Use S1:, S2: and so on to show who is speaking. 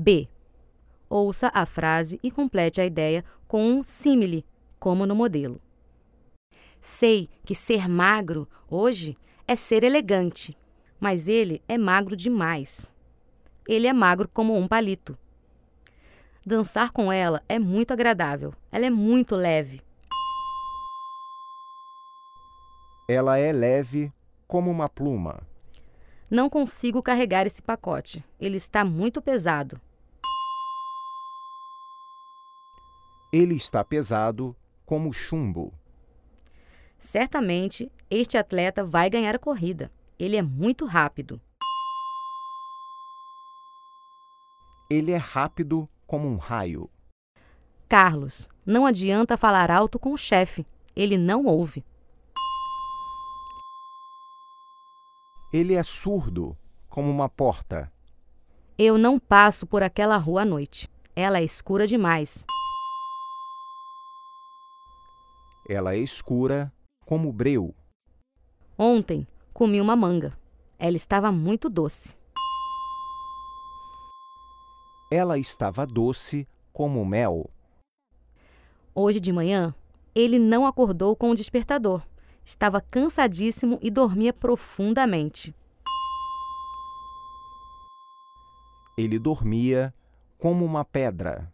S1: B. Ouça a frase e complete a ideia com um símile, como no modelo. Sei que ser magro hoje é ser elegante, mas ele é magro demais. Ele é magro como um palito. Dançar com ela é muito agradável, ela é muito leve.
S2: Ela é leve como uma pluma.
S1: Não consigo carregar esse pacote, ele está muito pesado.
S2: Ele está pesado como chumbo.
S1: Certamente este atleta vai ganhar a corrida. Ele é muito rápido.
S2: Ele é rápido como um raio.
S1: Carlos, não adianta falar alto com o chefe. Ele não ouve.
S2: Ele é surdo como uma porta.
S1: Eu não passo por aquela rua à noite. Ela é escura demais.
S2: Ela é escura como breu.
S1: Ontem comi uma manga. Ela estava muito doce.
S2: Ela estava doce como mel.
S1: Hoje de manhã, ele não acordou com o despertador. Estava cansadíssimo e dormia profundamente.
S2: Ele dormia como uma pedra.